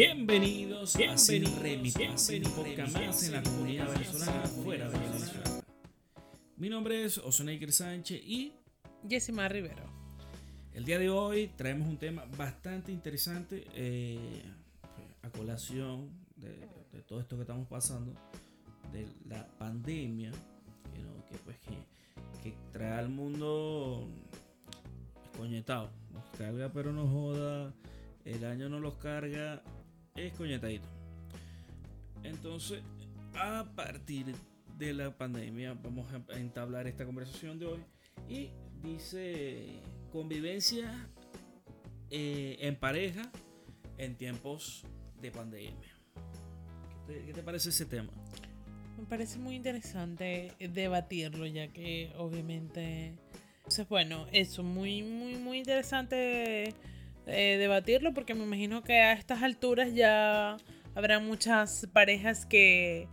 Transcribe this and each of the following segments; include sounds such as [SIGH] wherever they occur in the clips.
Bienvenidos, a Sin Remix, un podcast más en la comunidad venezolana fuera de Venezuela. Mi nombre es Oseneker Sánchez y Jessima Rivero. El día de hoy traemos un tema bastante interesante eh, a colación de, todo esto que estamos pasando, de la pandemia, que, pues, que, trae al mundo escoñetado. Nos carga pero no joda, el año no los carga es coñetadito. Entonces, a partir de la pandemia, vamos a entablar esta conversación de hoy. Y dice convivencia eh, en pareja en tiempos de pandemia. ¿Qué te, parece ese tema? Me parece muy interesante debatirlo, ya que obviamente. Entonces, bueno, eso, muy, muy, muy interesante eh, debatirlo porque me imagino que a estas alturas ya habrá muchas parejas que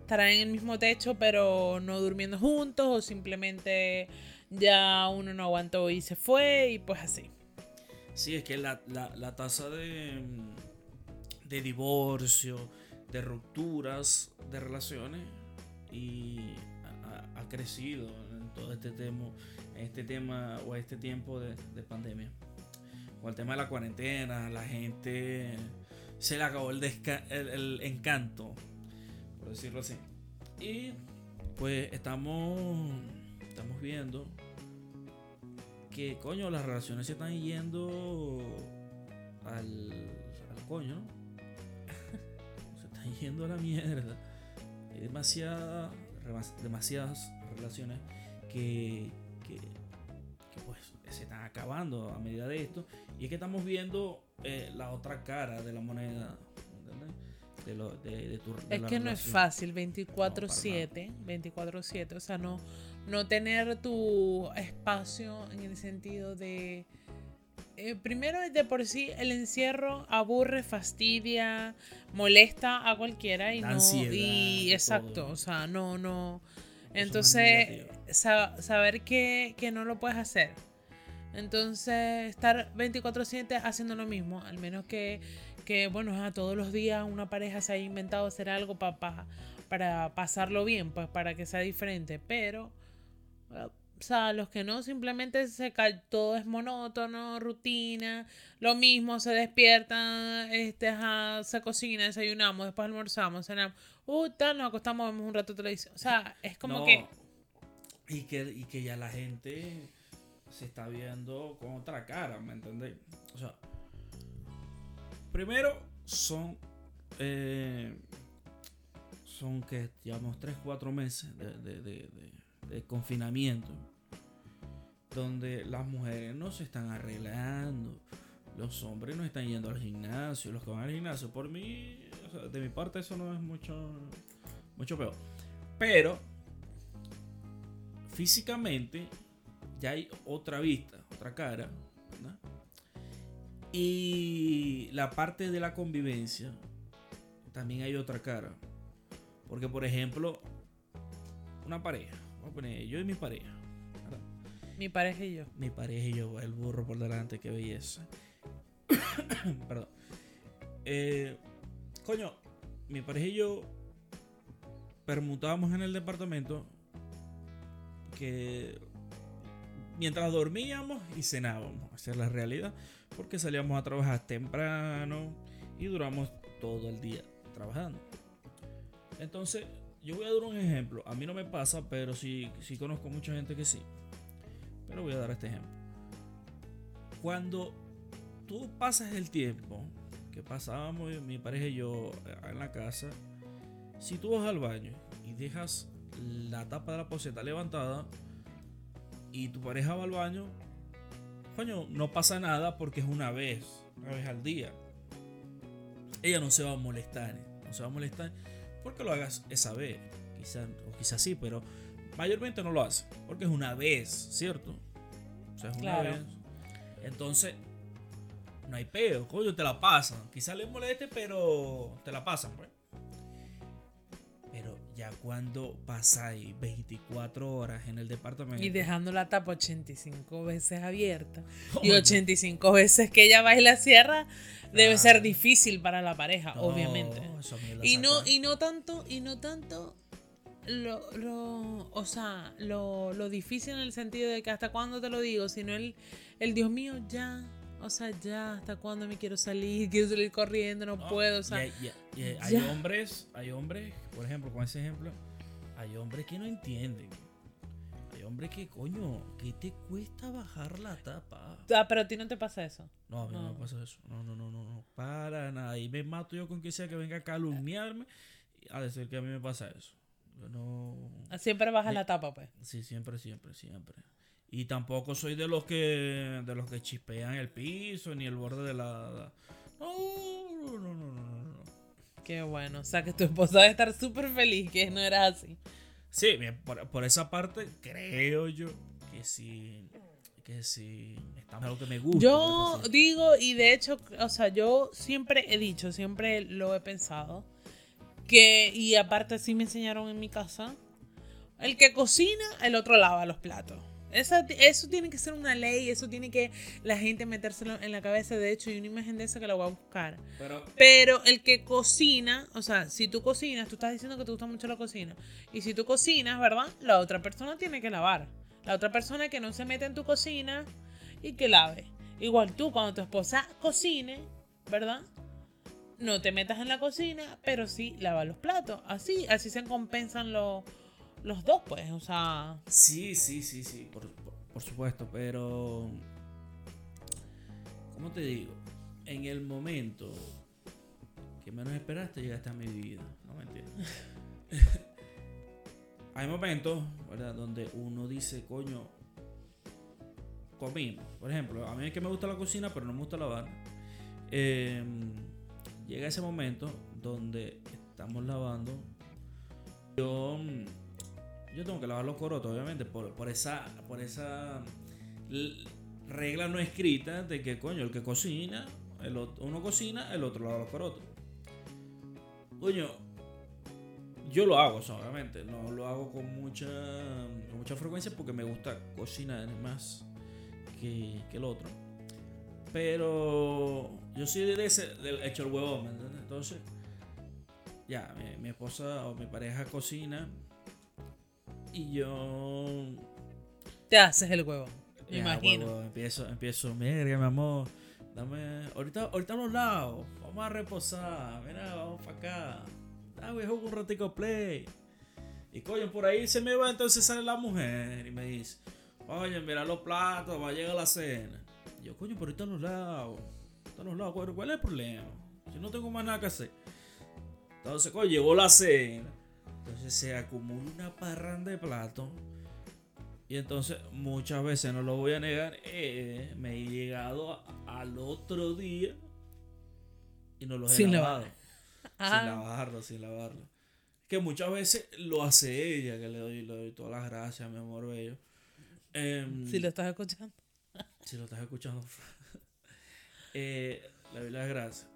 estarán en el mismo techo pero no durmiendo juntos o simplemente ya uno no aguantó y se fue y pues así. Sí, es que la, tasa de, de divorcio, de rupturas de relaciones y ha, crecido en todo este tema, este tema o este tiempo de pandemia con el tema de la cuarentena, la gente se le acabó el, el, encanto, por decirlo así. Y pues estamos, estamos viendo que, coño, las relaciones se están yendo al, al coño, [LAUGHS] se están yendo a la mierda. Hay demasiadas, demasiadas relaciones que, que se están acabando a medida de esto. Y es que estamos viendo eh, la otra cara de la moneda. De lo, de, es que no es fácil 24/7, 24/7, o sea, no, no tener tu espacio en el sentido de... Eh, primero, de por sí, el encierro aburre, fastidia, molesta a cualquiera y no... Y exacto, o sea, no, no... Entonces, saber que, que no lo puedes hacer entonces, estar 24/7 haciendo lo mismo, al menos que, que bueno, a todos los días una pareja se haya inventado hacer algo para para pasarlo bien, pues para que sea diferente. Pero, o sea, los que no, simplemente se cae, todo es monótono, rutina, lo mismo, se despiertan, este, se cocina, desayunamos, después almorzamos, cenamos, uh, tal, nos acostamos, vemos un rato televisión. O sea, es como que... Y que, y que ya la gente se está viendo con otra cara, ¿me entendéis? O sea, primero son, eh, son que llevamos 3, 4 meses de, confinamiento, donde las mujeres no se están arreglando, los hombres no están yendo al gimnasio, los que van al gimnasio, por mí, de mi parte eso no es mucho, mucho peor. Pero, físicamente, ya hay otra vista, otra cara. Y la parte de la convivencia, también hay otra cara. Porque, por ejemplo, una pareja, voy a poner yo y mi pareja. Mi pareja y yo. Mi pareja y yo, el burro por delante, qué belleza. [COUGHS] Perdón. Eh, coño, mi pareja y yo permutábamos en el departamento que mientras dormíamos y cenábamos. Esa es la realidad. Porque salíamos a trabajar temprano y duramos todo el día trabajando. Entonces, yo voy a dar un ejemplo. A mí no me pasa, pero sí, sí conozco mucha gente que sí. Pero voy a dar este ejemplo. Cuando tú pasas el tiempo que pasábamos mi pareja y yo eh, en la casa, si tú vas al baño y dejas la tapa de la poseta levantada, y tu pareja va al baño, coño, no pasa nada porque es una vez, una vez al día. Ella no se va a molestar, no se va a molestar porque lo hagas esa vez. Quizás o quizás sí, pero mayormente no lo hace porque es una vez, ¿cierto? O sea, es una vez. Entonces, no hay peo, coño, te la pasan. Quizás le moleste, pero te la pasan, pues. Ya cuando pasáis 24 horas en el departamento. Y dejando la tapa 85 veces abierta. Oh, [LAUGHS] y no. 85 veces que ella va y la cierra, debe ser difícil para la pareja, No, obviamente. Y no, y no tanto, y no tanto lo, lo, o sea, lo, lo difícil en el sentido de que hasta cuándo te lo digo, sino el, el Dios mío, ya, o sea, ya, hasta cuándo me quiero salir, [LAUGHS] quiero salir corriendo, no No, puedo, o sea, hay, hombres, hay hombres, por ejemplo, con ese ejemplo, hay hombres que no entienden. Hay hombres que, coño, ¿qué te cuesta bajar la tapa? ah, pero a ti no te pasa eso. No, a mí no, No. me pasa eso. No, no, no, no, no. Para nada. Y me mato yo con quien sea que venga a calumniarme a decir que a mí me pasa eso. Yo no. Siempre baja Me- la tapa, pues. Sí, siempre, siempre, siempre. Y tampoco soy de los que de los que chispean el piso ni el borde de la. No, no, no, no, no, no. Qué bueno, o sea, que tu esposa debe estar súper feliz que no era así. Sí, por, por esa parte creo yo que sí. Que sí. Está algo que me gusta. Yo que digo, y de hecho, o sea, yo siempre he dicho, siempre lo he pensado, que, y aparte sí me enseñaron en mi casa, el que cocina, el otro lava los platos. Esa- eso tiene que ser una ley, eso tiene que la gente metérselo en la cabeza. De hecho, hay una imagen de esa que la voy a buscar. Pero. Pero el que cocina, o sea, si tú cocinas, tú estás diciendo que te gusta mucho la cocina. Y si tú cocinas, ¿verdad? La otra persona tiene que lavar. La otra persona que no se mete en tu cocina y que lave. Igual tú, cuando tu esposa cocine, ¿verdad? No te metas en la cocina, pero sí lava los platos. Así, así se compensan los, los dos, pues. O sea, Sí, sí, sí, sí, por, por- supuesto, pero... ¿Cómo te digo? En el momento que menos esperaste llegaste a mi vida, no me entiendes. [LAUGHS] Hay momentos, ¿verdad? Donde uno dice, coño, comimos. Por ejemplo, a mí es que me gusta la cocina, pero no me gusta lavar. Eh, llega ese momento donde estamos lavando. Yo mm, yo tengo que lavar los corotos, obviamente, por, por esa, por esa regla no escrita de que, coño, el que cocina, el ot- uno cocina, el otro lava los corotos. Coño, yo lo hago, obviamente, no lo hago con mucha, con mucha frecuencia porque me gusta cocinar más que, que el otro. Pero yo soy de ese, del hecho el huevón, ¿me entiendes? Entonces, ya, mi esposa o mi pareja cocina y yo. te haces el huevo. Me imagino. huevo, empiezo, empiezo, mira, mi amor, dame. Ahorita, ahorita a los lados, vamos a reposar, mira, vamos para acá. Dame, juego un ratico play. Y coño, por ahí se me va, entonces sale la mujer y me dice, oye, mira los platos, va a llegar la cena. Y yo, coño, pero ahorita a los lados, ahorita a los lados, ¿cuál, es el problema? Si no tengo más nada que hacer. Entonces, coño, llegó la cena. Entonces se acumula una parranda de platos. Y entonces, muchas veces, no lo voy a negar, eh, me he llegado a- al otro día y no los he Sin lavado. lavar. Sin lavarlo, sin lavarlo. Que muchas veces lo hace ella, que le doy, le doy todas las gracias, mi amor bello. Em, si lo estás escuchando. si lo estás escuchando, [LAUGHS] eh, le doy las gracias.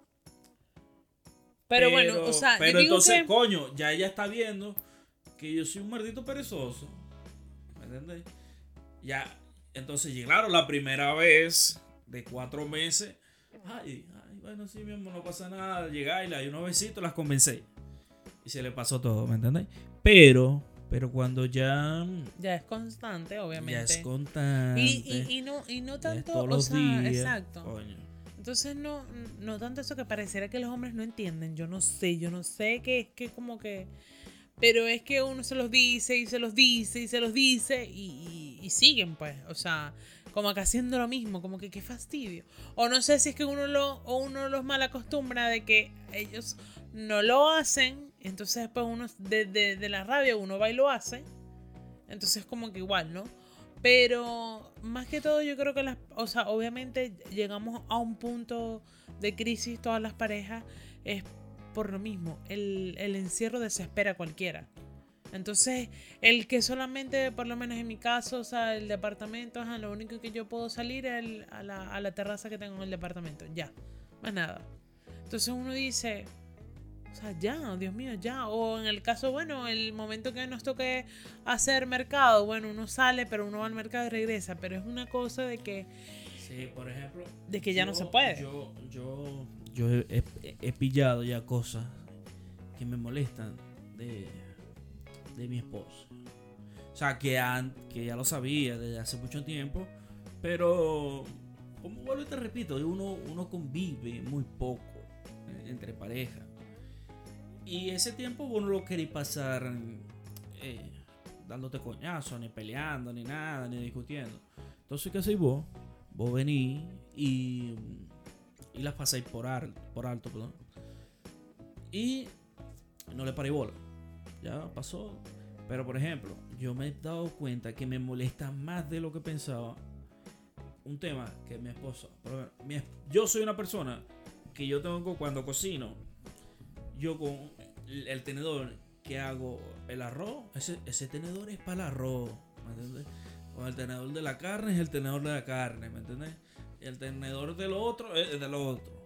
Pero, bueno, o sea, pero yo digo entonces, que... coño, ya ella está viendo que yo soy un maldito perezoso. ¿Me entiendes? Ya, entonces, claro, la primera vez de cuatro meses, ay, ay, bueno, sí, mi amor, no pasa nada. Llegar y le di unos besitos, las convencé. Y se le pasó todo, ¿me entendéis? Pero, pero cuando ya, Ya es constante, obviamente. ya es constante. y, y, y no, y no ya es tanto, todos o los sea, días, exacto. coño. Entonces no, no tanto eso que pareciera que los hombres no entienden. Yo no sé, yo no sé que es que como que... Pero es que uno se los dice y se los dice y se los dice y, siguen pues. O sea, como que haciendo lo mismo, como que qué fastidio. O no sé si es que uno lo, o uno los mal acostumbra de que ellos no lo hacen. Entonces después uno de, de, de la rabia uno va y lo hace. Entonces como que igual, ¿no? Pero más que todo yo creo que las, o sea, obviamente llegamos a un punto de crisis todas las parejas es por lo mismo, el, el encierro desespera a cualquiera. Entonces, el que solamente, por lo menos en mi caso, o sea, el departamento, ajá, lo único que yo puedo salir es a la terraza que tengo en el departamento, ya, más nada. Entonces uno dice, O sea, ya, Dios mío, ya. O en el caso, bueno, el momento que nos toque hacer mercado, bueno, uno sale, pero uno va al mercado y regresa. Pero es una cosa de que. Sí, por ejemplo. De que ya no se puede. Yo, yo, yo he, he, pillado ya cosas que me molestan de, de mi esposa. O sea, que, que ya lo sabía desde hace mucho tiempo. Pero, como vuelvo y te repito, uno, uno convive muy poco eh, entre parejas. Y ese tiempo vos no lo queréis pasar eh, dándote coñazo, ni peleando, ni nada, ni discutiendo. Entonces, ¿qué hacéis vos? Vos venís y, y las pasáis por, por alto, perdón. Y no le paré bola. Ya pasó. Pero, por ejemplo, yo me he dado cuenta que me molesta más de lo que pensaba un tema que mi esposa. yo soy una persona que yo tengo cuando cocino, yo con el tenedor que hago el arroz, ese, ese tenedor es para el arroz, ¿me entiendes? Con el tenedor de la carne es el tenedor de la carne, ¿me entiendes? Y el tenedor del otro es del otro.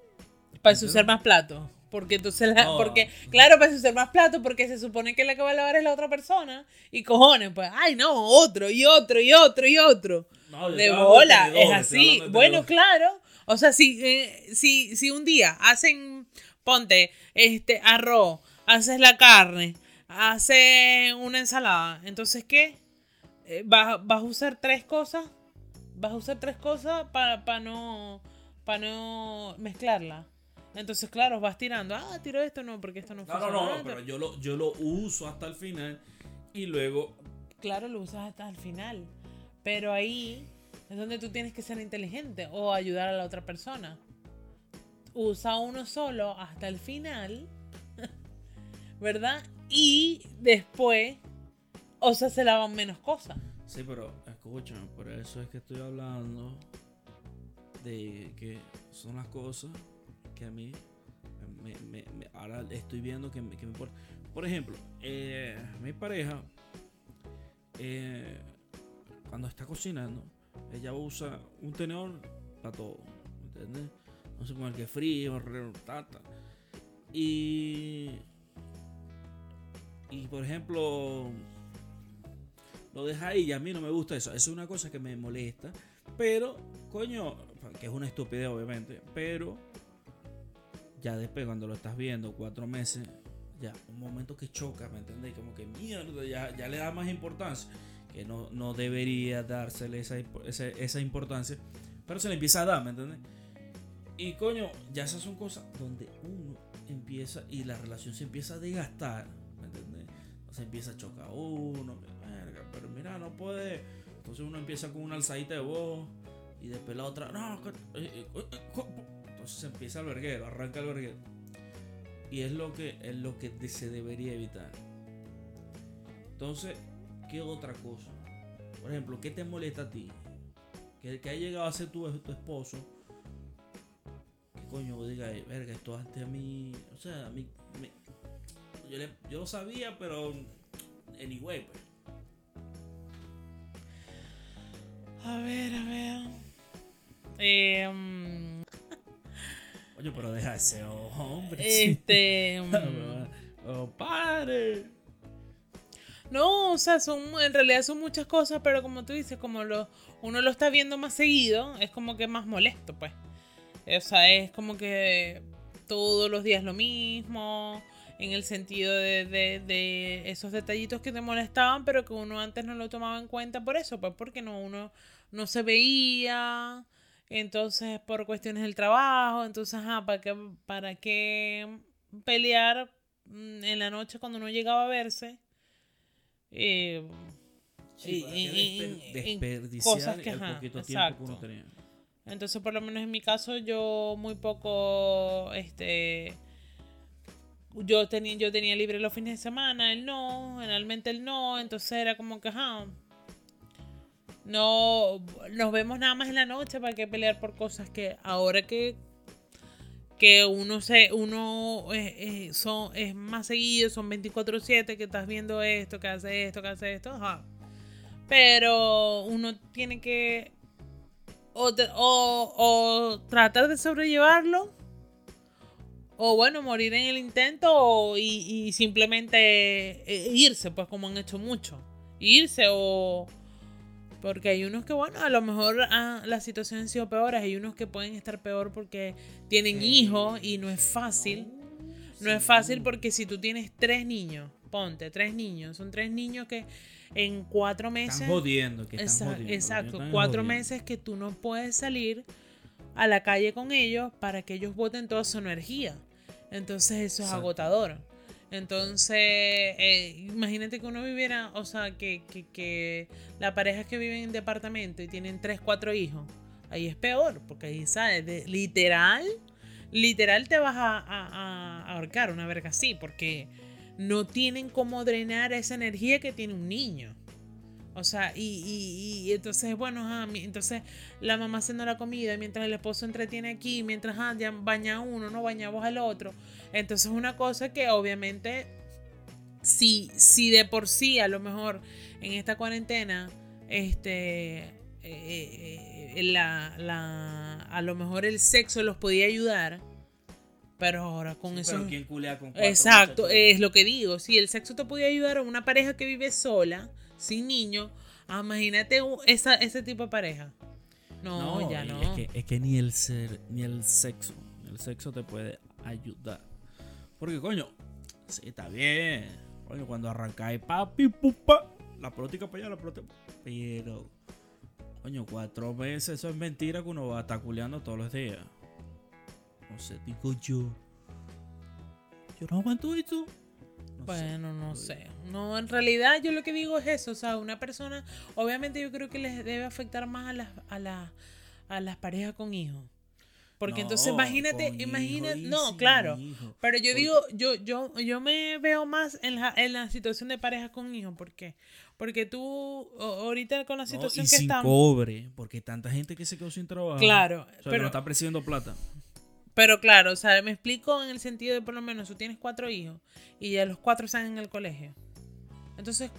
Para usar más platos. Porque entonces porque, claro, para usar más platos, porque se supone que la que va a lavar es la otra persona. Y cojones, pues, ay no, otro, y otro, y otro, y otro. de bola, es así. Bueno, claro. O sea, si, eh, si, si un día hacen, ponte, este, arroz, haces la carne, haces una ensalada. Entonces, ¿qué? Eh, ¿Vas, a usar tres cosas? ¿Vas a usar tres cosas para no, para no mezclarla? Entonces, claro, vas tirando. Ah, tiro esto, no, porque esto no funciona. No, no, no, pero yo lo, yo lo uso hasta el final y luego... Claro, lo usas hasta el final. Pero ahí es donde tú tienes que ser inteligente o ayudar a la otra persona. Usa uno solo hasta el final ¿verdad? Y después, o sea, se lavan menos cosas. Sí, pero escúchame, por eso es que estoy hablando de que son las cosas que a mí me, ahora estoy viendo que, me importa. Por ejemplo, eh, mi pareja, eh, cuando está cocinando, ella usa un tenedor para todo, ¿entiendes? No sé, con el que frío, tata. Y y por ejemplo, lo deja ahí y a mí no me gusta eso. Eso es una cosa que me molesta. Pero, coño, que es una estupidez obviamente. Pero ya después cuando lo estás viendo cuatro meses, ya un momento que choca, ¿me entendés? Como que mierda, ya, ya le da más importancia. Que no, no debería dársele esa, esa, esa importancia. Pero se le empieza a dar, ¿me entiendes? Y coño, ya esas son cosas donde uno empieza y la relación se empieza a desgastar se empieza a chocar uno, pero mira, no puede. Entonces uno empieza con una alzadita de voz y después la otra, no, eh, eh, eh, entonces se empieza el verguero, arranca el verguero. Y es lo que es lo que se debería evitar. Entonces, ¿qué otra cosa? Por ejemplo, ¿qué te molesta a ti? Que, que ha llegado a ser tu, tu esposo. ¿Qué coño diga, verga, esto antes a mí, o sea, a mí yo, lo sabía, pero anyway, pues. A ver, a ver. Eh, um... Oye, pero deja ese hombre. [LAUGHS] Este. [LAUGHS] Um, oh, padre. No, o sea, son, en realidad son muchas cosas, pero como tú dices, como lo, uno lo está viendo más seguido, es como que más molesto, pues. O sea, es como que todos los días lo mismo en el sentido de, esos detallitos que te molestaban, pero que uno antes no lo tomaba en cuenta por eso, pues porque no, uno no se veía, entonces por cuestiones del trabajo, entonces, ajá, ¿para qué, para qué pelear mm, en la noche cuando uno llegaba a verse? Eh, desperdiciar el poquito tiempo que uno tenía. Entonces, por lo menos en mi caso, yo muy poco, este, yo tenía, yo tenía libre los fines de semana, él no, generalmente él no, entonces era como que, ajá, no, nos vemos nada más en la noche para que pelear por cosas que ahora que, que uno se, uno es, son, es más seguido, son 24/7 que estás viendo esto, que hace esto, que hace esto, ajá. Pero uno tiene que o, o tratar de sobrellevarlo o bueno, morir en el intento y, simplemente eh, irse, pues como han hecho mucho. Irse o... Porque hay unos que, bueno, a lo mejor ah, la situación ha sido peor, hay unos que pueden estar peor porque tienen hijos y no es fácil. No es fácil porque si tú tienes tres niños, ponte, tres niños, son tres niños que en cuatro meses... Están jodiendo, que están Exacto, cuatro meses que tú no puedes salir a la calle con ellos para que ellos boten toda su energía. Entonces eso es agotador. Entonces, eh, imagínate que uno viviera, o sea, que, que, la pareja que vive en departamento y tienen tres, cuatro hijos, ahí es peor, porque ahí, ¿sabes? literal, literal te vas a, a, ahorcar una verga así, porque no tienen cómo drenar esa energía que tiene un niño. O sea, y, entonces, bueno, entonces la mamá haciendo la comida mientras el esposo entretiene aquí, mientras ah, ya baña uno, no baña vos al otro. Entonces, una cosa que obviamente, si, si de por sí, a lo mejor en esta cuarentena, este, eh, eh, eh, la, la, a lo mejor el sexo los podía ayudar. Pero ahora con eso. Pero ¿quién culea con Exacto, es lo que digo. Si el sexo te podía ayudar a una pareja que vive sola sin niños, ah, imagínate esa, ese tipo de pareja. No, ya no. Es que, es que ni el ser, ni el sexo, el sexo te puede ayudar. Porque, coño, sí, está bien. Coño, cuando arrancáis papi, pupa, la política para allá, la política. Pero, coño, cuatro meses, eso es mentira que uno va a estar culeando todos los días. No sé, digo yo. Yo no aguanto bueno, no sé. No, en realidad yo lo que digo es eso. O sea, una persona, obviamente yo creo que les debe afectar más a las, a a las parejas con hijos. Porque entonces imagínate, imagínate, no, claro. Pero yo digo, yo, yo, yo me veo más en la, en la situación de parejas con hijos. ¿Por qué? Porque tú, ahorita con la situación que sin cobre, porque tanta gente que se quedó sin trabajo. Claro. pero no está presidiendo plata. Pero claro, o sea, me explico en el sentido de por lo menos tú tienes cuatro hijos y ya los cuatro están en el colegio. Entonces,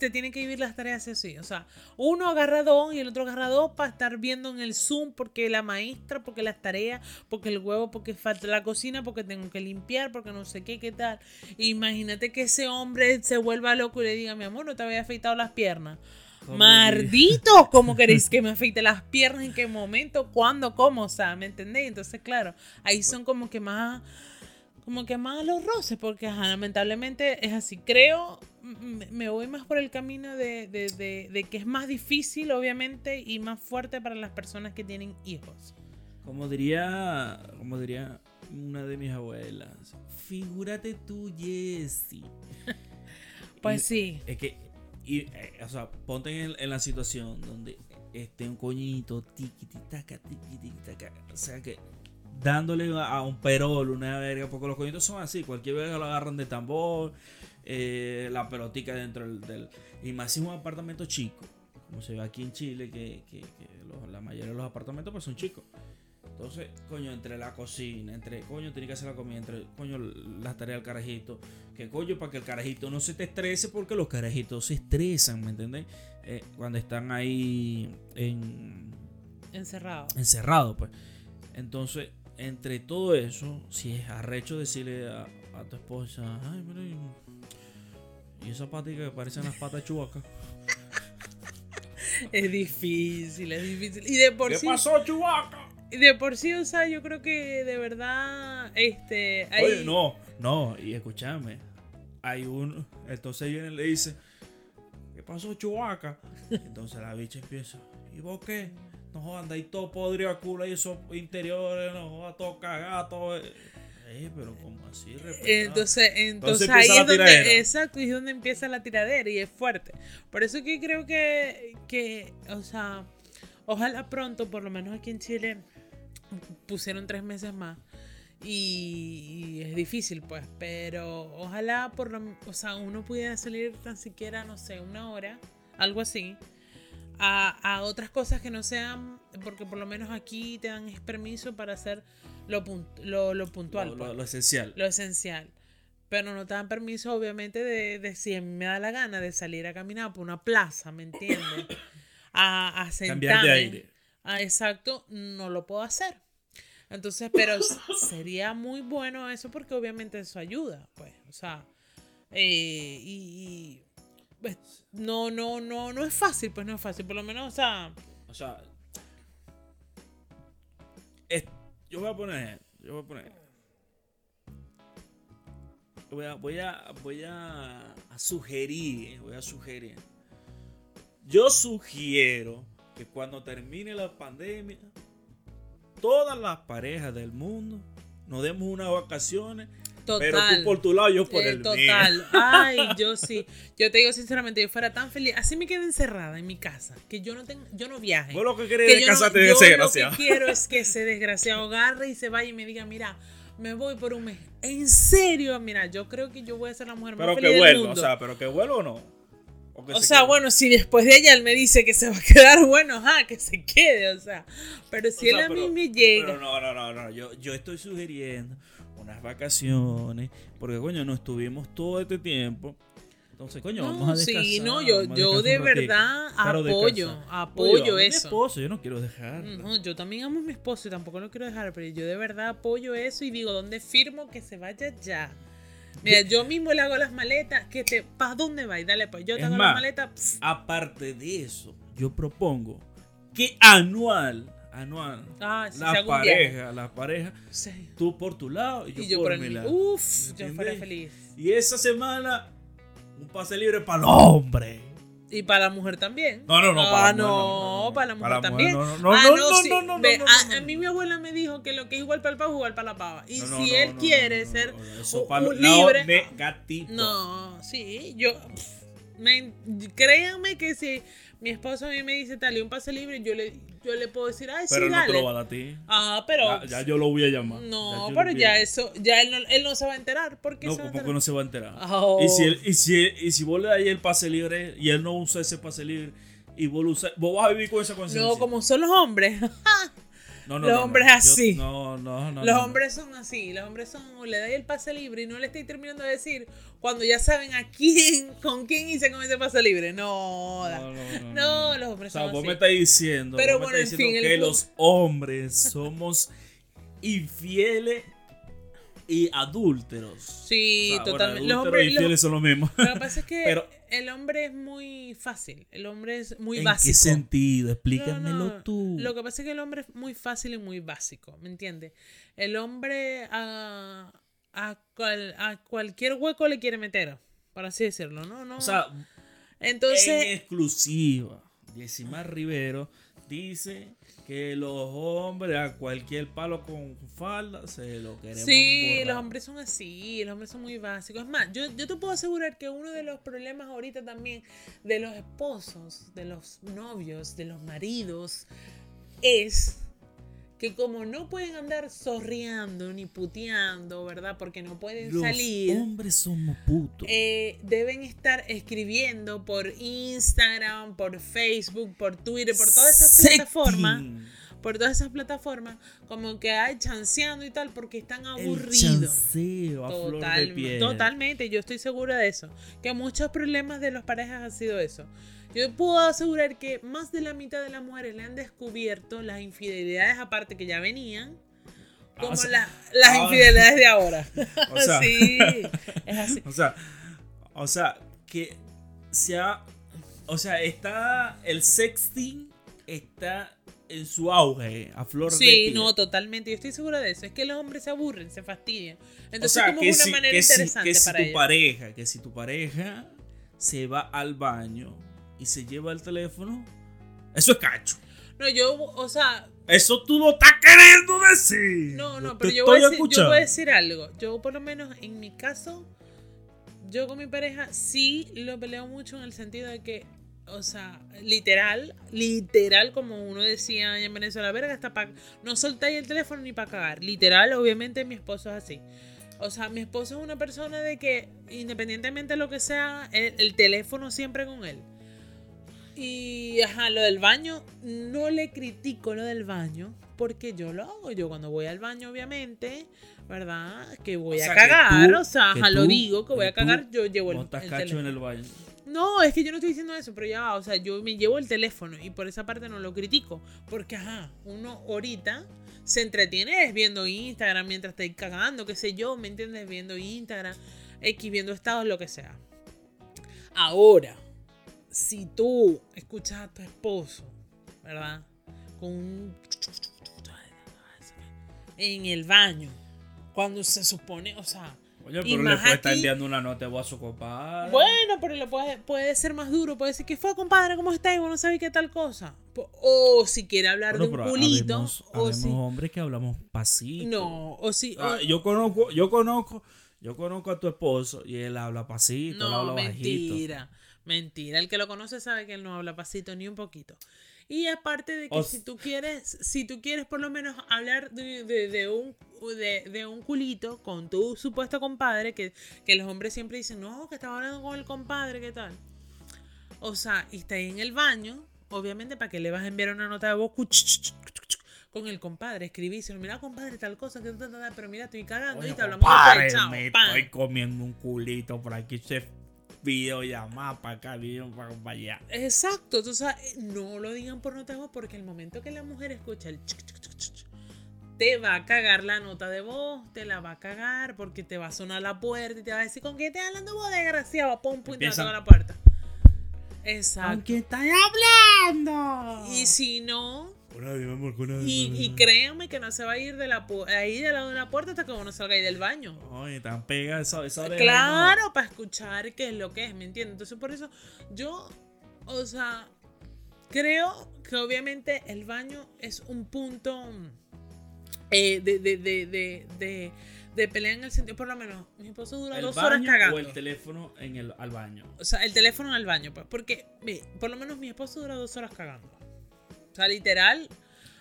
te tienen que vivir las tareas así. O sea, uno agarra dos y el otro agarra dos para estar viendo en el Zoom porque la maestra, porque las tareas, porque el huevo, porque falta la cocina, porque tengo que limpiar, porque no sé qué, qué tal. Imagínate que ese hombre se vuelva loco y le diga, mi amor, no te había afeitado las piernas. Maldito, ¿cómo queréis que [LAUGHS] me afeite las piernas? ¿En qué momento? ¿Cuándo? ¿Cómo? O sea, ¿me entendéis? Entonces, claro, ahí son como que más, como que más los roces, porque lamentablemente es así. Creo, me voy más por el camino de, de, que es más difícil, obviamente, y más fuerte para las personas que tienen hijos. Como diría, como diría una de mis abuelas, figúrate tú, Jessie. [LAUGHS] pues sí. Es que y, eh, o sea, ponte en, la situación donde esté un coñito, tiki, taca, tiki, taca. O sea que dándole a un perol, una verga, porque los coñitos son así, cualquier verga lo agarran de tambor, eh, la pelotica dentro del, Y más si un apartamento chico, como se ve aquí en Chile, que, la mayoría de los apartamentos pues son chicos. Entonces, coño, entre la cocina, entre, coño, tiene que hacer la comida, entre, coño, las tareas del carajito. Que, coño, para que el carajito no se te estrese, porque los carajitos se estresan, ¿me entiendes? Eh, cuando están ahí en... Encerrado. Encerrado, pues. Entonces, entre todo eso, si es arrecho decirle a, tu esposa, ay, mira, y, esa patica que parecen las patas de chubaca. [LAUGHS] es difícil, es difícil. Y de por ¿Qué pasó, chubaca? De por sí, o sea, yo creo que de verdad, este... Oye, no, no, y escúchame, hay uno, entonces viene y le dice, ¿qué pasó, chubaca? Entonces la bicha empieza, ¿y vos qué? No andáis todo podrido a culo y esos interiores, no jodas, todo cagado, todo... Eh, pero como así, entonces, entonces, ahí es donde, exacto, es donde empieza la tiradera y es fuerte. Por eso que creo que, que, o sea, ojalá pronto, por lo menos aquí en Chile, pusieron tres meses más. Y, es difícil, pues. Pero ojalá por lo, o sea, uno pudiera salir tan siquiera, no sé, una hora, algo así. A, otras cosas que no sean, porque por lo menos aquí te dan permiso para hacer lo, lo, puntual. Pues. Lo, esencial. Lo esencial. Pero no te dan permiso, obviamente, de, de si me da la gana de salir a caminar por una plaza, ¿me entiendes? [COUGHS] A, a sentarme. Cambiar de aire. Ah, exacto, no lo puedo hacer. Entonces, pero sería muy bueno eso porque obviamente eso ayuda, pues, o sea, eh, y, pues, no, no, no, no es fácil, pues no es fácil, por lo menos, o sea... O sea, yo voy a poner, yo voy a poner, voy a, voy a, voy a, a sugerir, voy a sugerir. Yo sugiero que cuando termine la pandemia, todas las parejas del mundo nos demos unas vacaciones. Total. Pero tú por tu lado, yo por eh, el total. [LAUGHS] Ay, yo sí. Yo te digo sinceramente, yo fuera tan feliz. Así me quedé encerrada en mi casa, que yo no tengo, yo no viaje. Vos lo que querés es casarte de ese desgraciado. Lo que quiero es que ese desgraciado agarre y se vaya y me diga, mira, me voy por un mes. En serio, mira, yo creo que yo voy a ser la mujer más feliz del mundo. O sea, pero que vuelva o no. O, sea, bueno, si después de ella él me dice que se va a [LAUGHS] quedar, bueno, ajá, que se quede, o sea. Pero si él a mí me llega. Pero no, no, no, no. Yo, yo estoy sugiriendo unas vacaciones, porque coño, no estuvimos todo este tiempo. Entonces, coño, vamos a descansar. Sí, no, yo, yo de verdad apoyo, apoyo eso. mi esposo, yo no quiero dejar. No, yo también amo a mi esposo y tampoco lo quiero dejar, pero yo de verdad apoyo eso y digo, ¿dónde firmo que se vaya ya? Mira, yo mismo le hago las maletas. Que te, ¿Para dónde va? Y dale, pues yo te hago las maletas. Aparte de eso, yo propongo que anual, anual, ah, la, pareja, la pareja, tú por tu lado y yo, por, mi lado. Uf, yo fuera feliz. Y esa semana, un pase libre para el hombre. Y para la mujer también. No, no, no. Para ah, no, para la mujer también. No, no, ah, no, no, no, a, mí mi abuela me dijo que lo que es igual para el pavo es igual para la pava. Y si él quiere ser libre. negativo. No, sí, yo. Me, créanme que si mi esposo a mí me dice tal y un pase libre, yo le, yo le puedo decir, ay, pero sí, no te lo a ti. Ah, pero. Ya, yo lo voy a llamar. No, pero ya eso, ya él no, él no se va a enterar. ¿Por qué no, se va a no se va a enterar? Y, si él, y, si, y si vos le das el pase libre y él no usa ese pase libre y vos lo usas, vos vas a vivir con esa conciencia. No, como son los hombres. [LAUGHS] No, no, los no, hombres así. Los hombres son así. Los hombres son, le dais el pase libre y no le estoy terminando de decir cuando ya saben a quién, con quién hice con ese pase libre. No, no, no, no los hombres o sea, vos me estás diciendo, Pero bueno, en fin, que los hombres somos infieles y adúlteros. Sí, totalmente. los hombres y son lo mismo. Lo que pasa es que [LAUGHS] el hombre es muy fácil. El hombre es muy básico. ¿En qué sentido? Explícamelo tú. Lo que pasa es que el hombre es muy fácil y muy básico. ¿Me entiendes? El hombre a, a, a cualquier hueco le quiere meter. Por así decirlo, ¿no? no. O sea, entonces. En exclusiva. Decimar Rivero dice que los hombres a cualquier palo con falda se lo queremos. Sí, los hombres son así, los hombres son muy básicos. Es más, yo, yo te puedo asegurar que uno de los problemas ahorita también de los esposos, de los novios, de los maridos, es que como no pueden andar zorreando ni puteando, ¿verdad? Porque no pueden salir. Los hombres somos putos. Eh, deben estar escribiendo por Instagram, por Facebook, por Twitter, por todas esas plataformas. Por todas esas plataformas, como que hay chanceando y tal, porque están aburridos. Totalmente, totalmente, yo estoy segura de eso. Que muchos problemas de las parejas han sido eso yo puedo asegurar que más de la mitad de las mujeres le han descubierto las infidelidades aparte que ya venían, ah, como las ah. infidelidades de ahora. [LAUGHS] O sea, sí, es así. O sea, o sea, que sea, o sea, está el sexting está en su auge, a flor sí, de Sí, no, totalmente. Yo estoy segura de eso. Es que los hombres se aburren, se fastidian. Entonces, como es una manera interesante que si tu pareja, que si tu pareja se va al baño y se lleva el teléfono, eso es cacho. No, yo, o sea. Eso tú lo estás queriendo decir. No, no, pero yo voy, a decir, yo voy, a decir, algo. Yo, por lo menos en mi caso, yo con mi pareja sí lo peleo mucho en el sentido de que, o sea, literal, literal, como uno decía en Venezuela, verga, está para. No soltáis el teléfono ni para cagar. Literal, obviamente, mi esposo es así. O sea, mi esposo es una persona de que, independientemente de lo que sea, el teléfono siempre con él. Y ajá, lo del baño, no le critico lo del baño, porque yo lo hago. Yo cuando voy al baño, obviamente, ¿verdad? Que voy a cagar, o sea, ajá, lo digo, que voy a cagar, yo llevo el, el cacho en el baño. No, es que yo no estoy diciendo eso, pero ya va, o sea, yo me llevo el teléfono y por esa parte no lo critico, porque ajá, uno ahorita se entretiene viendo Instagram mientras está cagando, qué sé yo, ¿me entiendes? Viendo Instagram, X, viendo estados, lo que sea. Ahora, si tú escuchas a tu esposo, ¿verdad? Con un... en el baño, cuando se supone, o sea... Oye, pero le puede estar enviando una nota a su compadre. Bueno, pero le puede, puede ser más duro. Puede decir que fue, compadre, ¿cómo está? Y vos no sabés qué tal cosa. O si quiere hablar Bueno, de un culito. habemos- o habemos si. hombres que hablamos pasito. No, o si. Ah, yo conozco, yo conozco, yo conozco a tu esposo y él habla pasito, él no, habla bajito. mentira. Mentira. El que lo conoce sabe que él no habla pasito ni un poquito. Y aparte de que si tú quieres, si tú quieres por lo menos hablar de, de- de un de, de un culito con tu supuesto compadre, que, que los hombres siempre dicen, no, que estaba hablando con el compadre, ¿qué tal? O sea, y está ahí en el baño, obviamente, ¿para que le vas a enviar una nota de voz con el compadre? Escribíselo, mira, compadre, tal cosa, que pero mira, estoy cagando Oye, y te hablamos compadre, después, chao, me pan. estoy comiendo un culito por aquí, se videollamada para acá, video para allá. Exacto, entonces no lo digan por nota de voz porque el momento que la mujer escucha el chic, chic, chic, chic, chic, te va a cagar la nota de voz, te la va a cagar porque te va a sonar la puerta y te va a decir con quién te hablando vos, desgraciado, te va a la puerta. Exacto. quién estás hablando? Y si no, Con nadie, mi amor, con nadie, y, créanme que no se va a ir de la ahí del lado de la puerta hasta que uno salga ahí del baño. Oye, tan pega esa, esa Claro, para escuchar qué es lo que es, ¿me entiendes? Entonces por eso yo, o sea, creo que obviamente el baño es un punto eh, de, de, de, de, pelea en el sentido, por lo menos, mi esposo dura ¿El dos horas cagando. o el teléfono en el, al baño? O sea, el teléfono el baño, pues, porque por lo menos mi esposo dura dos horas cagando. Sea, literal.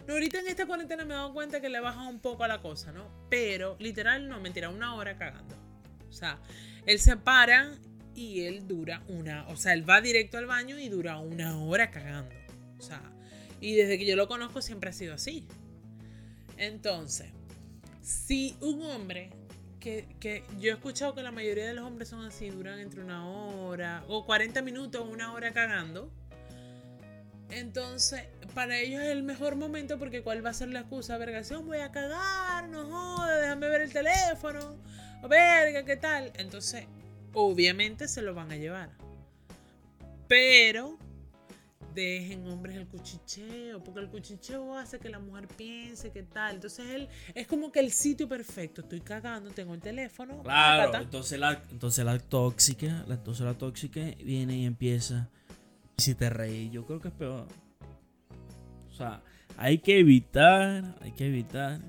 No, ahorita en esta cuarentena me he dado cuenta que le baja un poco a la cosa, ¿no? Pero, literal, no, mentira, una hora cagando. O sea, él se para y él dura una. O sea, él va directo al baño y dura una hora cagando. O sea, y desde que yo lo conozco siempre ha sido así. Entonces, si un hombre que, que yo he escuchado que la mayoría de los hombres son así, duran entre una hora o 40 minutos una hora cagando. Entonces, para ellos es el mejor momento porque ¿cuál va a ser la excusa? Vergación, voy a cagar, no jodas, déjame ver el teléfono. Verga, ¿qué tal? Entonces, obviamente se lo van a llevar. Pero dejen hombres el cuchicheo, porque el cuchicheo hace que la mujer piense que tal. Entonces él es como que el sitio perfecto. Estoy cagando, tengo el teléfono. Claro, entonces la, entonces la tóxica, la, entonces la tóxica viene y empieza. Si te reí, yo creo que es peor. O sea, hay que evitar, hay que evitar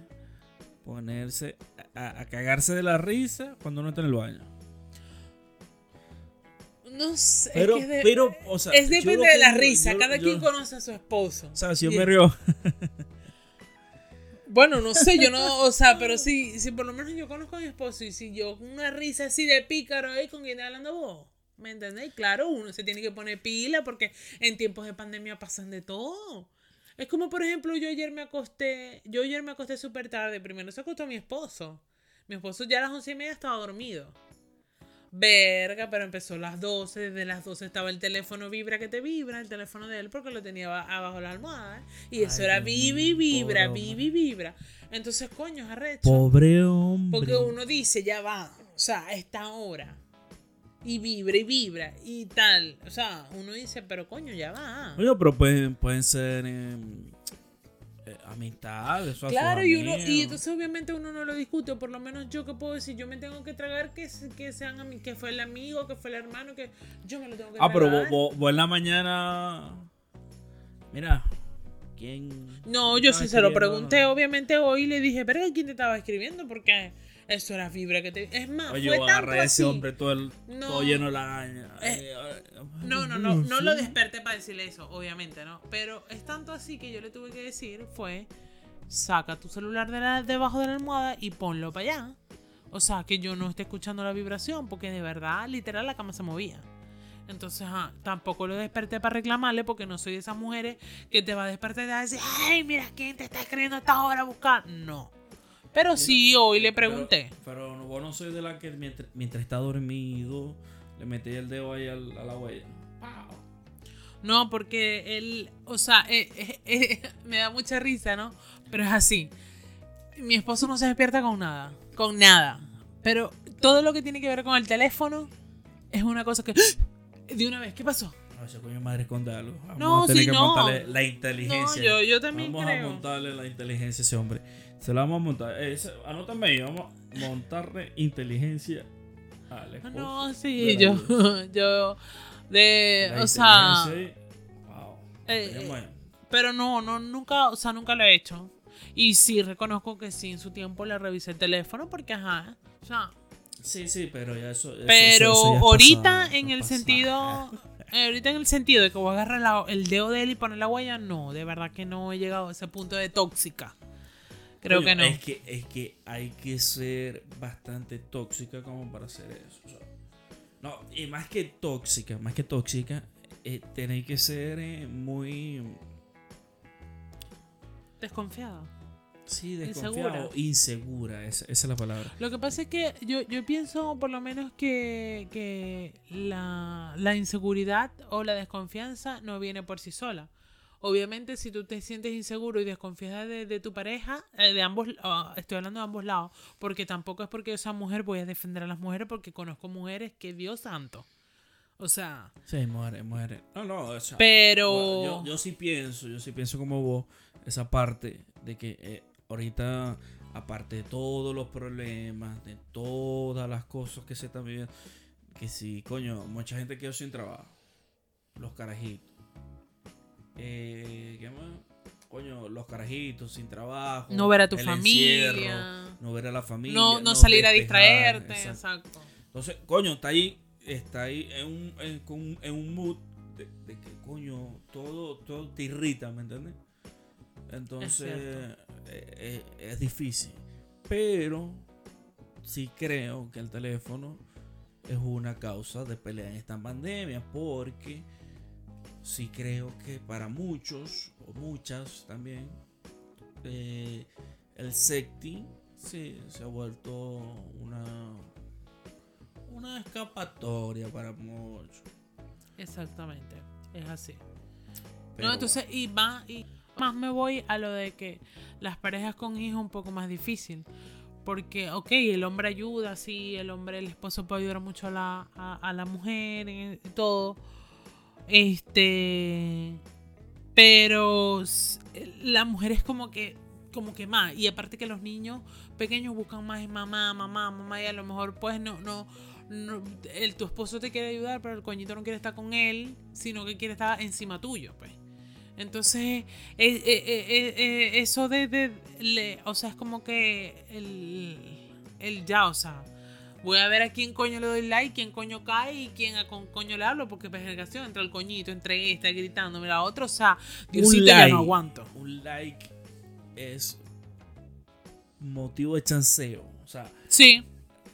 ponerse a, a cagarse de la risa cuando uno está en el baño. No sé. Pero, es que es de- pero, o sea, es depende de la risa. yo- Cada yo- quien conoce a su esposo. O sea, si yo me río. [LAUGHS] Bueno, no sé, yo no, o sea, pero si, si por lo menos yo conozco a mi esposo y si yo con una risa así de pícaro ahí con quien está hablando vos, ¿me entendéis? Claro, uno se tiene que poner pila porque en tiempos de pandemia pasan de todo. Es como, por ejemplo, yo ayer me acosté, yo ayer me acosté súper tarde, primero se acostó mi esposo. Mi esposo ya a las once y media estaba dormido. Verga, pero empezó a las 12, desde las 12 estaba el teléfono vibra que te vibra, el teléfono de él, porque lo tenía aba- abajo de la almohada. Y eso Ay, era vivi, vibra, vivi, vibra. Entonces, coño, es arrecho. Pobre hombre. Porque uno dice, ya va, o sea, a esta hora. Y vibra y vibra y tal. O sea, uno dice, pero coño, ya va. Oye, pero pueden, pueden ser em, eh, amistades. o Claro, y uno, y entonces obviamente uno no lo discute, por lo menos yo que puedo decir, yo me tengo que tragar que, que sean ami- que fue el amigo, que fue el hermano, que yo me lo tengo que Ah, pero tragar. vos, vos- en la mañana. Mira, ¿quién. No, yo sí se lo pregunté, obviamente hoy le dije, pero ¿quién te estaba escribiendo? Porque eso era vibra que te... Es más, Oye, fue yo tanto agarré a ese así. hombre todo, el, No. todo lleno de lagaña. Eh, ay, No, no, no, no lo desperté para decirle eso, obviamente, ¿no? Pero es tanto así que yo le tuve que decir fue, saca tu celular de la- debajo de la almohada y ponlo para allá. O sea, que yo no esté escuchando la vibración, porque de verdad, literal, la cama se movía. Entonces, ajá, tampoco lo desperté para reclamarle, porque no soy de esas mujeres que te va a despertar y te va a decir, ay, mira, ¿quién te está escribiendo a esta hora a buscar? No. Pero sí, hoy le pregunté. Pero, pero vos no soy de la que mientras, mientras está dormido le metí el dedo ahí al- a la huella. No, porque él, o sea, eh, eh, eh, [LAUGHS] me da mucha risa, ¿no? Pero es así. Mi esposo no se despierta con nada, con nada. Pero todo lo que tiene que ver con el teléfono es una cosa que... [GASPS] De una vez, ¿qué pasó? Ese coño madre esconde algo. Vamos No, a tener sí, que no. montarle la No, inteligencia. yo, yo también vamos a montarle la inteligencia a ese hombre. Se la vamos a montar. Eh, anótame ahí, vamos a montarle inteligencia al esposo No, sí, yo, Luz. [LAUGHS] yo, de, La o sea, wow. eh, ahí. pero no, no, nunca, o sea, nunca lo he hecho. Y sí, reconozco que sí, en su tiempo le revisé el teléfono porque, ajá, o sea, Sí, sí, pero ya eso. Pero eso- eso ya es ahorita pasado, en el sentido, eh, [LAUGHS] ahorita en el sentido de que voy a agarrar la- el dedo de él y poner la huella, no, de verdad que no he llegado a ese punto de tóxica. Creo que no. Es que, es que hay que ser bastante tóxica como para hacer eso. o sea, no, y más que tóxica, más que tóxica, eh, tenéis que ser eh, muy. Desconfiada. Sí, desconfiado. Insegura, esa, esa es la palabra. Lo que pasa es que yo, yo pienso por lo menos que, que la, la inseguridad o la desconfianza no viene por sí sola. Obviamente si tú te sientes inseguro y desconfiada de, de tu pareja, eh, de ambos, ah, estoy hablando de ambos lados, porque tampoco es porque yo sea mujer voy a defender a las mujeres porque conozco mujeres que Dios santo. O sea, Sí, muere, muere. No, no, o sea, pero... Yo, yo sí pienso, yo sí pienso como vos, esa parte de que eh, ahorita, aparte de todos los problemas, de todas las cosas que se están viviendo, que sí, coño, mucha gente quedó sin trabajo. Los carajitos. Eh, ¿Qué más? Coño, los carajitos sin trabajo. no ver a tu familia. encierro, no ver a la familia. No, no salir a distraerte. exacto. Exacto. Entonces, coño, está ahí, está ahí en un, en, con- en un mood de, de que, coño, todo, todo te irrita, ¿me entiendes? Entonces, eh, eh, es, difícil. Pero sí creo que el teléfono es una causa de pelea en esta pandemia, porque sí creo que para muchos, o muchas también, eh, el sexting sí, se ha vuelto una una escapatoria para muchos. Exactamente. Es así. Pero no, entonces, y más, y más me voy a lo de que las parejas con hijos es un poco más difícil. Porque, ok, el hombre ayuda, sí, el hombre, el esposo puede ayudar mucho a la, a, a la mujer y todo. Este. Pero la mujer es como que. Como que más. Y aparte que los niños pequeños buscan más mamá, mamá, mamá. Y a lo mejor, pues, no, no. no el, tu esposo te quiere ayudar, pero el coñito no quiere estar con él, sino que quiere estar encima tuyo, pues. Entonces, eh, eh, eh, eso de, de- le- o sea, es como que el, el ya, o sea, voy a ver a quién coño le doy like, quién coño cae y quién a con coño le hablo, porque vergación entre el coñito, entre esta gritándome la otra, o sea, Diosito ya like. no aguanto. Un like es motivo de chanceo. O sea, Sí,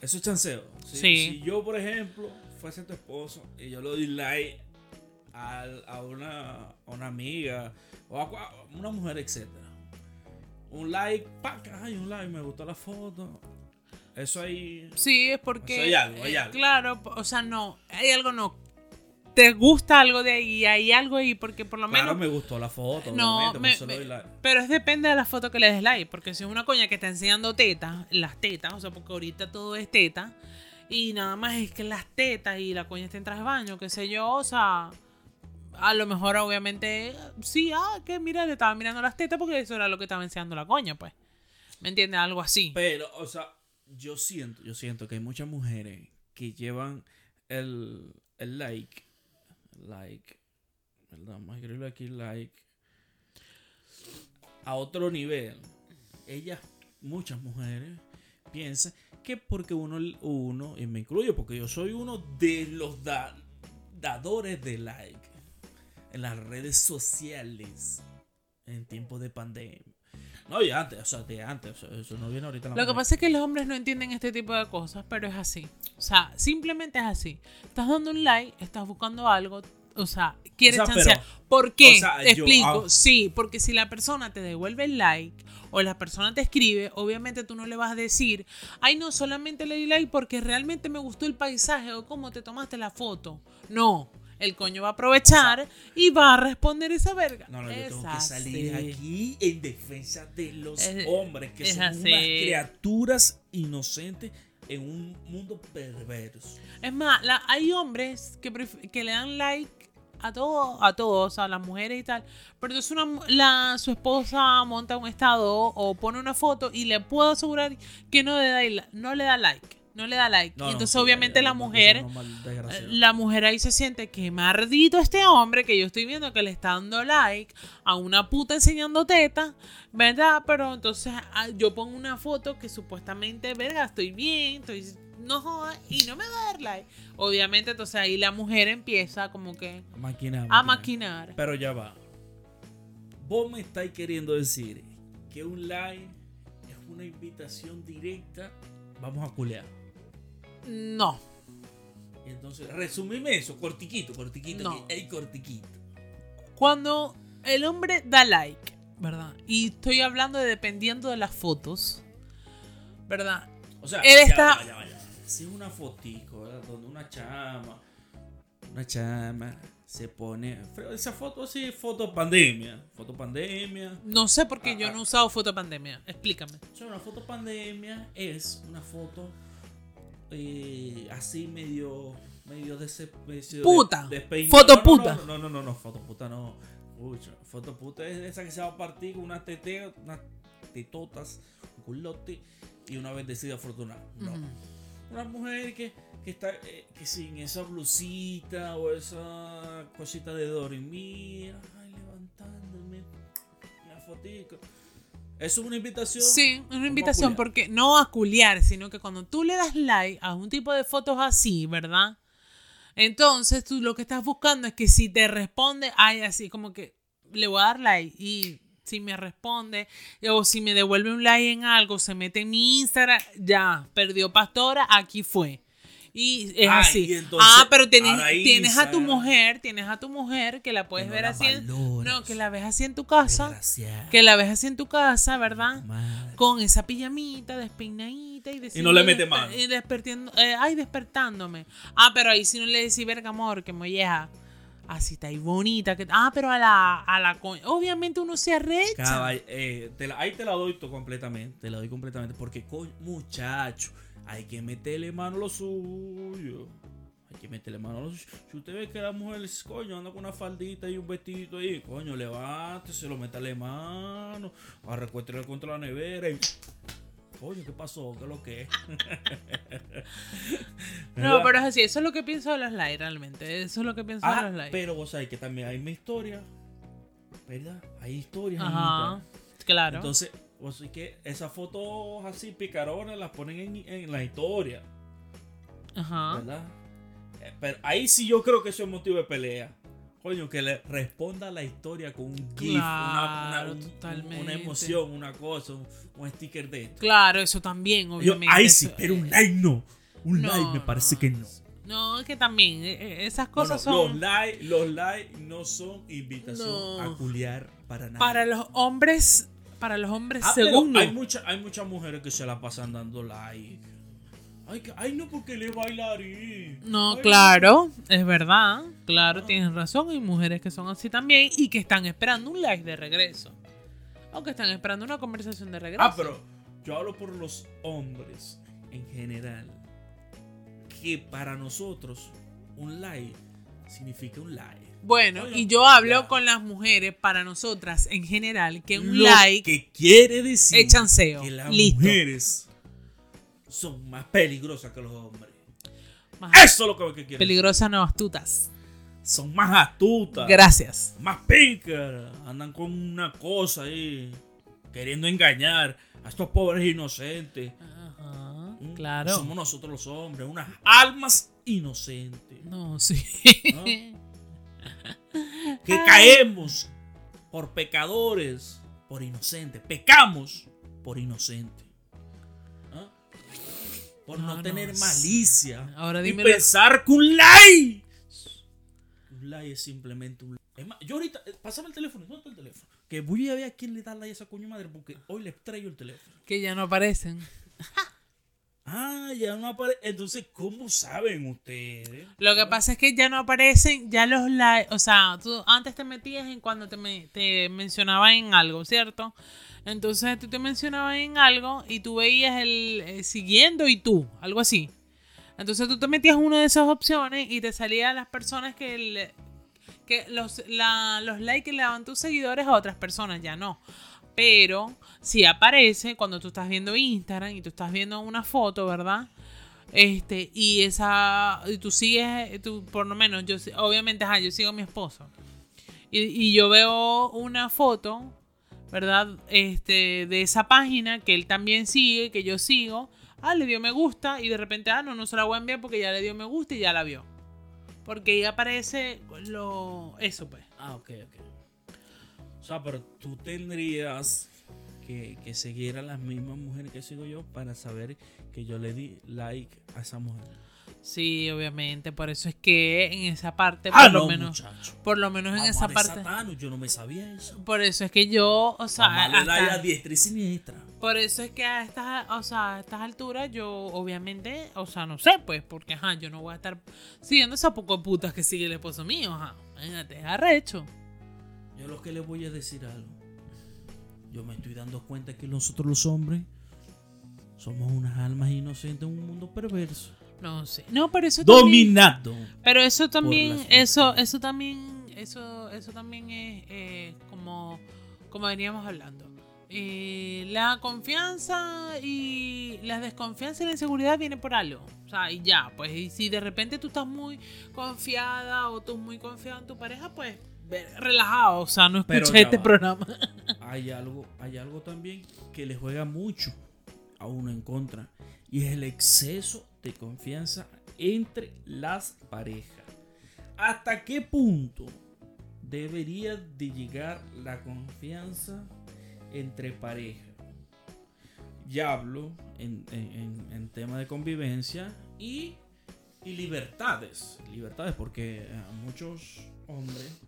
eso es chanceo. Si, Sí. si yo, por ejemplo, fuese tu esposo y yo le doy like a, a una, a una amiga o a, una mujer, etcétera. Un like, pa, ay, un like, me gustó la foto. Eso ahí. sí, es porque, hay algo, hay eh, algo. claro, o sea, no, hay algo no. Te gusta algo de ahí, hay algo ahí, porque por lo Claro, menos me gustó la foto, No, me- doy like. Pero es depende de la foto que le des like. Porque si es una coña que está enseñando tetas, las tetas, o sea, porque ahorita todo es teta. Y nada más es que las tetas y la coña está en traje de baño, qué sé yo, o sea. A lo mejor, obviamente, sí, ah, que mira, le estaba mirando las tetas porque eso era lo que estaba enseñando la coña, pues. ¿Me entiendes? Algo así. Pero, o sea, yo siento, yo siento que hay muchas mujeres que llevan el, el like, like, ¿verdad? Vamos a aquí, like, a otro nivel. Ellas, muchas mujeres, piensan que porque uno, uno, y me incluyo, porque yo soy uno de los da- dadores de like en las redes sociales en tiempos de pandemia. No, y antes, o sea, de antes, eso no viene ahorita en la Lo que pasa es que los hombres no entienden este tipo de cosas, pero es así. O sea, simplemente es así. Estás dando un like, estás buscando algo, O sea, quiere O sea, chancear. pero- ¿Por qué? o sea, te yo- explico. ah. Sí, porque si la persona te devuelve el like o la persona te escribe, obviamente tú no le vas a decir, ay, no, solamente le di like porque realmente me gustó el paisaje o cómo te tomaste la foto. No. El coño va a aprovechar y va a responder esa verga. No, no, yo Es tengo que salir aquí en defensa de los Es- hombres, que son así. unas criaturas inocentes en un mundo perverso. Es más, la- hay hombres que, le dan like a todo, a todos, a las mujeres y tal. Pero entonces una, mu- la, su esposa monta un estado o pone una foto y le puedo asegurar que no le da, no le da like. No le da like. No, Y entonces obviamente la mujer... La mujer ahí se siente que maldito este hombre que yo estoy viendo que le está dando like a una puta enseñando teta, ¿verdad? Pero entonces ah, yo pongo una foto que supuestamente, verga, estoy bien, estoy no jodas, y no me va a dar like. Obviamente, entonces ahí la mujer empieza como que Maquinar, a maquinar. maquinar. Pero ya va. Vos me estáis queriendo decir que un like es una invitación directa. Vamos a culear. No, entonces, resumime eso, cortiquito, cortiquito. No. cortiquito. cuando el hombre da like, ¿verdad? Y estoy hablando de dependiendo de las fotos, ¿verdad? O sea, Él ya está- ya ya. Si es una fotico, ¿verdad? Donde una chama, una chama se pone. Esa foto así, foto pandemia. Foto pandemia. No sé por qué yo Ah, no he ah. usado fotopandemia. Explícame. O sea, una foto pandemia es una foto eh, así medio. medio de ese. medio Puta. de-. Foto No, no, puta. No, no, no, no, no, foto puta no. Pucha, foto puta es esa que se va a partir con unas teteas, unas tetotas, un culote y una bendecida afortunada. No. Una mujer que, que está eh, que sin esa blusita o esa cosita de dormir, ay, levantándome, una fotico. Eso es una invitación. Sí, es una invitación porque no a culiar, sino que cuando tú le das like a un tipo de fotos así, ¿verdad? Entonces tú lo que estás buscando es que si te responde, ay, así como que le voy a dar like y si me responde o si me devuelve un like en algo, se mete en mi Instagram, ya, perdió pastora, aquí fue. Y es Ay, así. y entonces, ah, pero tienes, ahora tienes a tu mujer, tienes a tu mujer que la puedes no ver así. en- no, que la ves así en tu casa. Que la ves así en tu casa, ¿verdad? Madre. Con esa pijamita despeinadita y Y no le mete mano. Y despertiendo, eh, ay, despertándome. Ah, pero ahí si no le decís, verga, amor, que molleja. Así está ahí bonita. Que, ah, pero a la, a la Obviamente uno se arrecha. Caball- eh, te la- ahí te la doy to- completamente. Te la doy completamente. Porque, coño, muchacho, hay que meterle mano a lo suyo. Hay que meterle mano a lo suyo. Si usted ve que la mujer, coño, anda con una faldita y un vestidito ahí, coño, levántese, lo métale mano. Arrecuéstrele contra la nevera y. Coño, ¿qué pasó? ¿Qué es lo que es? [LAUGHS] No, pero es así. Eso es lo que pienso de los likes, realmente. Eso es lo que pienso Ah, de los likes. pero vos sabés que también hay una historia. ¿Verdad? Hay historias. Ajá. Claro. Entonces, sabés que esas fotos así picaronas las ponen en, en la historia. Ajá. ¿Verdad? Eh, Pero ahí sí yo creo que eso es motivo de pelea. Coño, que le responda a la historia con un GIF, una, emoción, una cosa, un, un sticker de esto. Claro, eso también, Yo, obviamente. ahí sí, pero un like no. Un No, like me parece no, que no. No, es que también eh, eh, esas cosas no, son... Los likes los like no son invitación a culiar para nada. Para los hombres, para los hombres, Ah, según hay, mucha- hay muchas mujeres que se la pasan dando like. Ay, ay no, porque le bailarín. No, Ay, claro, es verdad. Claro, Ah. tienes razón. Hay mujeres que son así también y que están esperando un like de regreso. O que están esperando una conversación de regreso. Ah, pero yo hablo por los hombres en general. Que para nosotros un like significa un like. Bueno, Oye, y yo hablo ya. con las mujeres, para nosotras en general, que un Lo like que quiere decir es chanceo. que las Listo. mujeres son más peligrosas que los hombres. Más Eso es lo que quiere decir. peligrosas no astutas. Son más astutas. Gracias. más pícaras. Andan con una cosa ahí. Queriendo engañar a estos pobres inocentes. Ajá, Mm, claro. Somos nosotros los hombres, unas almas inocentes. No, sí. ¿no? [LAUGHS] Que caemos por pecadores, por inocentes. Pecamos por inocentes. ¿Ah? Por no, tener malicia. Ahora y pensar que un like. Un like es simplemente un like. Es más, yo ahorita, eh, pásame el teléfono, ¿dónde está el teléfono? Que voy a ver a quién le da like a esa coño madre porque hoy le estrello el teléfono. Que ya no aparecen. [LAUGHS] Ah, ya no aparece. Entonces, ¿cómo saben ustedes? Lo que pasa es que ya no aparecen, ya los likes, o sea, tú antes te metías en cuando te, me- te mencionaban en algo, ¿cierto? Entonces tú te mencionabas en algo y tú veías el eh, siguiendo y tú, algo así. Entonces tú te metías una de esas opciones y te salían las personas que, le- que los, la- los likes que le daban tus seguidores a otras personas, ya no. Pero si aparece cuando tú estás viendo Instagram y tú estás viendo una foto, ¿verdad? Este, y esa, y tú sigues, tú, por lo menos, yo, obviamente, ajá, yo sigo a mi esposo. Y, y yo veo una foto, ¿verdad? Este, de esa página que él también sigue, que yo sigo. Ah, le dio me gusta y de repente, ah, no, no se la voy a enviar porque ya le dio me gusta y ya la vio. Porque ahí aparece lo, eso pues. Ah, ok, ok. O sea, pero tú tendrías que, que seguir a las mismas mujeres que sigo yo para saber que yo le di like a esa mujer. Sí, obviamente, por eso es que en esa parte, Ah, por lo no, menos, muchacho. por lo menos en esa parte. satano, yo no me sabía eso. Por eso es que yo, o sea, Vamos a darle like hasta- a diestra y siniestra. por eso es que a estas, o sea, a estas alturas yo obviamente, o sea, no sé, pues, porque ajá, yo no voy a estar siguiendo esa poco putas que sigue el esposo mío, ajá. Imagínate, arrecho. Yo lo que le voy a decir algo. Yo me estoy dando cuenta que nosotros los hombres somos unas almas inocentes en un mundo perverso. No sé. No, pero eso también, Dominado. pero eso también, eso, eso también, eso, eso también es eh, como, como veníamos hablando. Eh, la confianza y la desconfianza y la inseguridad viene por algo. O sea, y ya, pues, y si de repente tú estás muy confiada o tú muy confiado en tu pareja, pues, relajado. O sea, no escuché este va. programa. Hay algo, hay algo también que le juega mucho a uno en contra. Y es el exceso de confianza entre las parejas. ¿Hasta qué punto debería de llegar la confianza entre parejas? Ya hablo en, en- en- tema de convivencia y, y libertades. Libertades porque eh, muchos hombres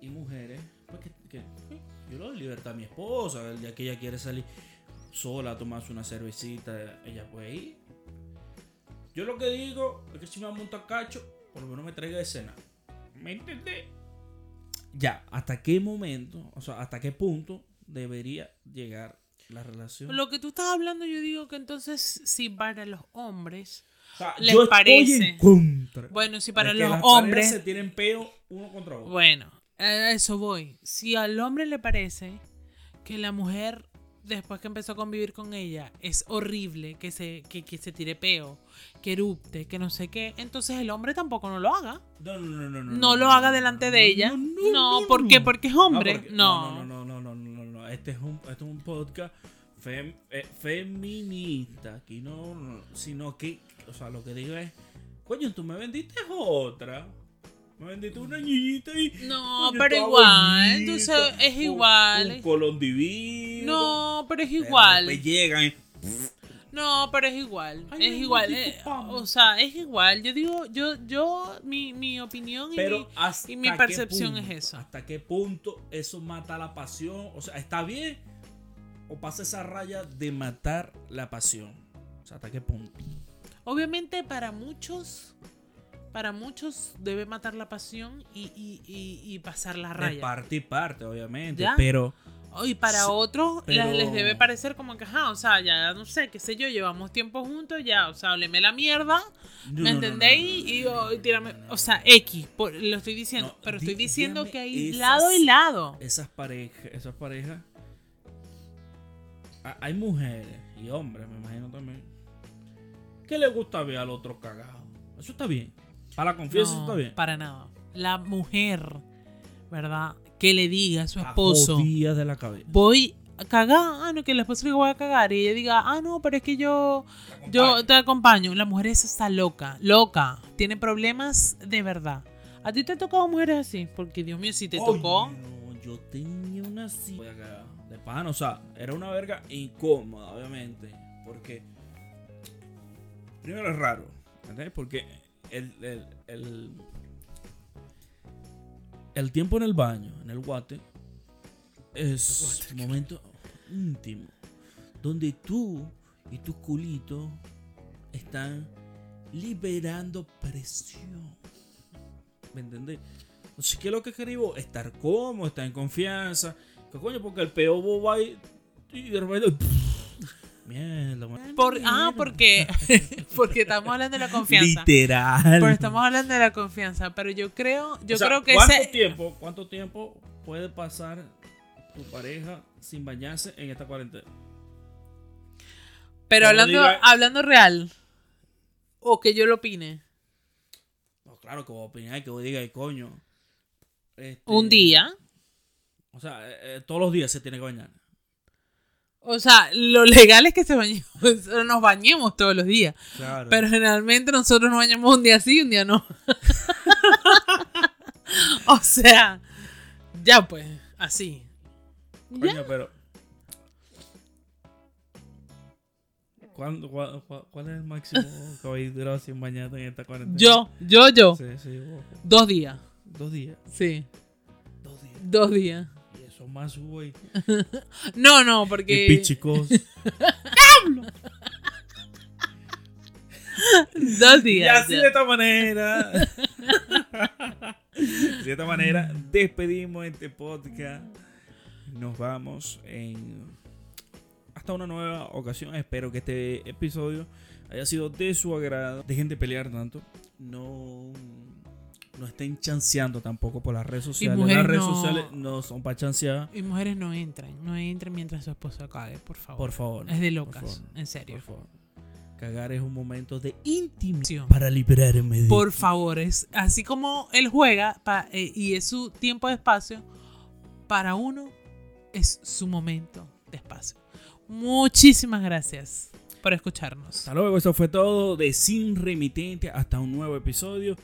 y mujeres, pues que, que, eh, yo le doy libertad a mi esposa, el día que ella quiere salir sola a tomarse una cervecita, ella puede ir. Yo lo que digo es que si me va a montar cacho, por lo menos me traiga de cena. ¿Me entendés? Ya, ¿hasta qué momento, o sea, hasta qué punto debería llegar la relación? Lo que tú estás hablando, yo digo que entonces, si para los hombres, O sea, les yo estoy parece. en contra. bueno, si para los hombres, se tienen peo uno contra otro. Bueno, a eso voy. Si al hombre le parece que la mujer, después que empezó a convivir con ella, es horrible, que se, que, que se tire peo, que erupte, que no sé qué, entonces el hombre tampoco no lo haga. No, no, no, no, no. No lo haga delante de ella. No, ¿por qué? Porque es hombre. porque- No. No, no, no, no, no, no, no. Este es un, este es un podcast fem- eh, feminista. Aquí no, no, sino que, o sea, lo que digo es, coño, tú me vendiste otra. Me vendiste una niñita y. No, pero igual, entonces es un- igual. Un colón divino. No, pero es igual. después llegan y- No, pero es igual. Ay, es igual. eh, o sea, es igual. Yo digo, yo, yo, mi, mi opinión y mi- Pero hasta y mi qué percepción punto, es esa. ¿Hasta qué punto eso mata la pasión? O sea, ¿está bien? ¿O pasa esa raya de matar la pasión? O sea, ¿hasta qué punto? Obviamente para muchos, para muchos debe matar la pasión y, y, y, y pasar la De raya. parte y parte, obviamente. ¿Ya? Pero Y para otros les- pero- les, debe parecer como que, ajá, o sea, ya no sé, qué sé yo, llevamos tiempo juntos, ya, o sea, hábleme la mierda, No, ¿me no, entendéis? no, y, oh, y tírame, o sea, X, por- lo estoy diciendo, pero estoy diciendo que hay esas- lado y lado. esas parejas, esas parejas. Hay mujeres y hombres, me imagino también. Que les gusta ver al otro cagado. Eso está bien. Para la confianza No, está bien. para nada. La mujer, ¿verdad? Que le diga a su esposo, de la cabeza. voy a cagar, ah, no, que el esposo le voy a cagar y ella diga, ah, no, pero es que yo, yo te acompaño. La mujer esa está loca, loca, tiene problemas de verdad. ¿A ti te ha tocado mujeres así? Porque Dios mío, si te Oye, tocó, no, yo tenía una así. Voy a cagar De pan, o sea, era una verga incómoda, obviamente. Porque. Primero es raro. ¿Entendés? Porque el, el, el, el tiempo en el baño, en el guate, es un momento íntimo. Donde tú y tu culito están liberando presión. ¿Me entendés? Entonces, ¿qué es lo que querido? Estar cómodo, estar en confianza. ¿Qué coño? Porque el peo va y, y de repente. [LAUGHS] Mierda. Por, ah, porque, [LAUGHS] porque estamos hablando de la confianza. Literal. Porque estamos hablando de la confianza. Pero yo creo, yo O sea, creo que ¿cuánto ese. tiempo, ¿Cuánto tiempo puede pasar tu pareja sin bañarse en esta cuarentena? Pero hablando, diga- hablando real. O que yo lo opine. No, claro que voy a opinar, que voy a diga, "Ay, coño. este, Un día. O sea, eh, eh, todos los días se tiene que bañar. O sea, lo legal es que se bañemos, [LAUGHS] nos bañemos todos los días. Claro. Pero generalmente nosotros nos bañamos un día sí y un día no. [LAUGHS] o sea, ya pues, así. Coño, pero. ¿Cuándo, cua- cua- ¿Cuál es el máximo que habéis durado sin bañarte en esta cuarentena? Yo, yo, yo. Sí, sí, vos. Dos días. Dos días. Sí, Dos días. dos días. Y eso más, güey. [LAUGHS] No, no, Y porque. pichicos. [LAUGHS] Dos Y días. así ya. de esta manera. [LAUGHS] de esta manera despedimos este podcast. Nos vamos en hasta una nueva ocasión. Espero que este episodio haya sido de su agrado. Dejen de pelear tanto. No, no estén chanceando tampoco por las redes sociales. Las redes no- sociales no son para chancear. Y mujeres no entran, no entren mientras su esposo cague, por favor. Por favor. Es de locas, favor, en serio. Por favor. Cagar es un momento de intimidad para liberarme de Por favor, es así como él juega pa- eh, y es su tiempo de espacio, para uno es su momento de espacio. Muchísimas gracias por escucharnos. Hasta luego, eso fue todo de Sin Remitente. Hasta un nuevo episodio.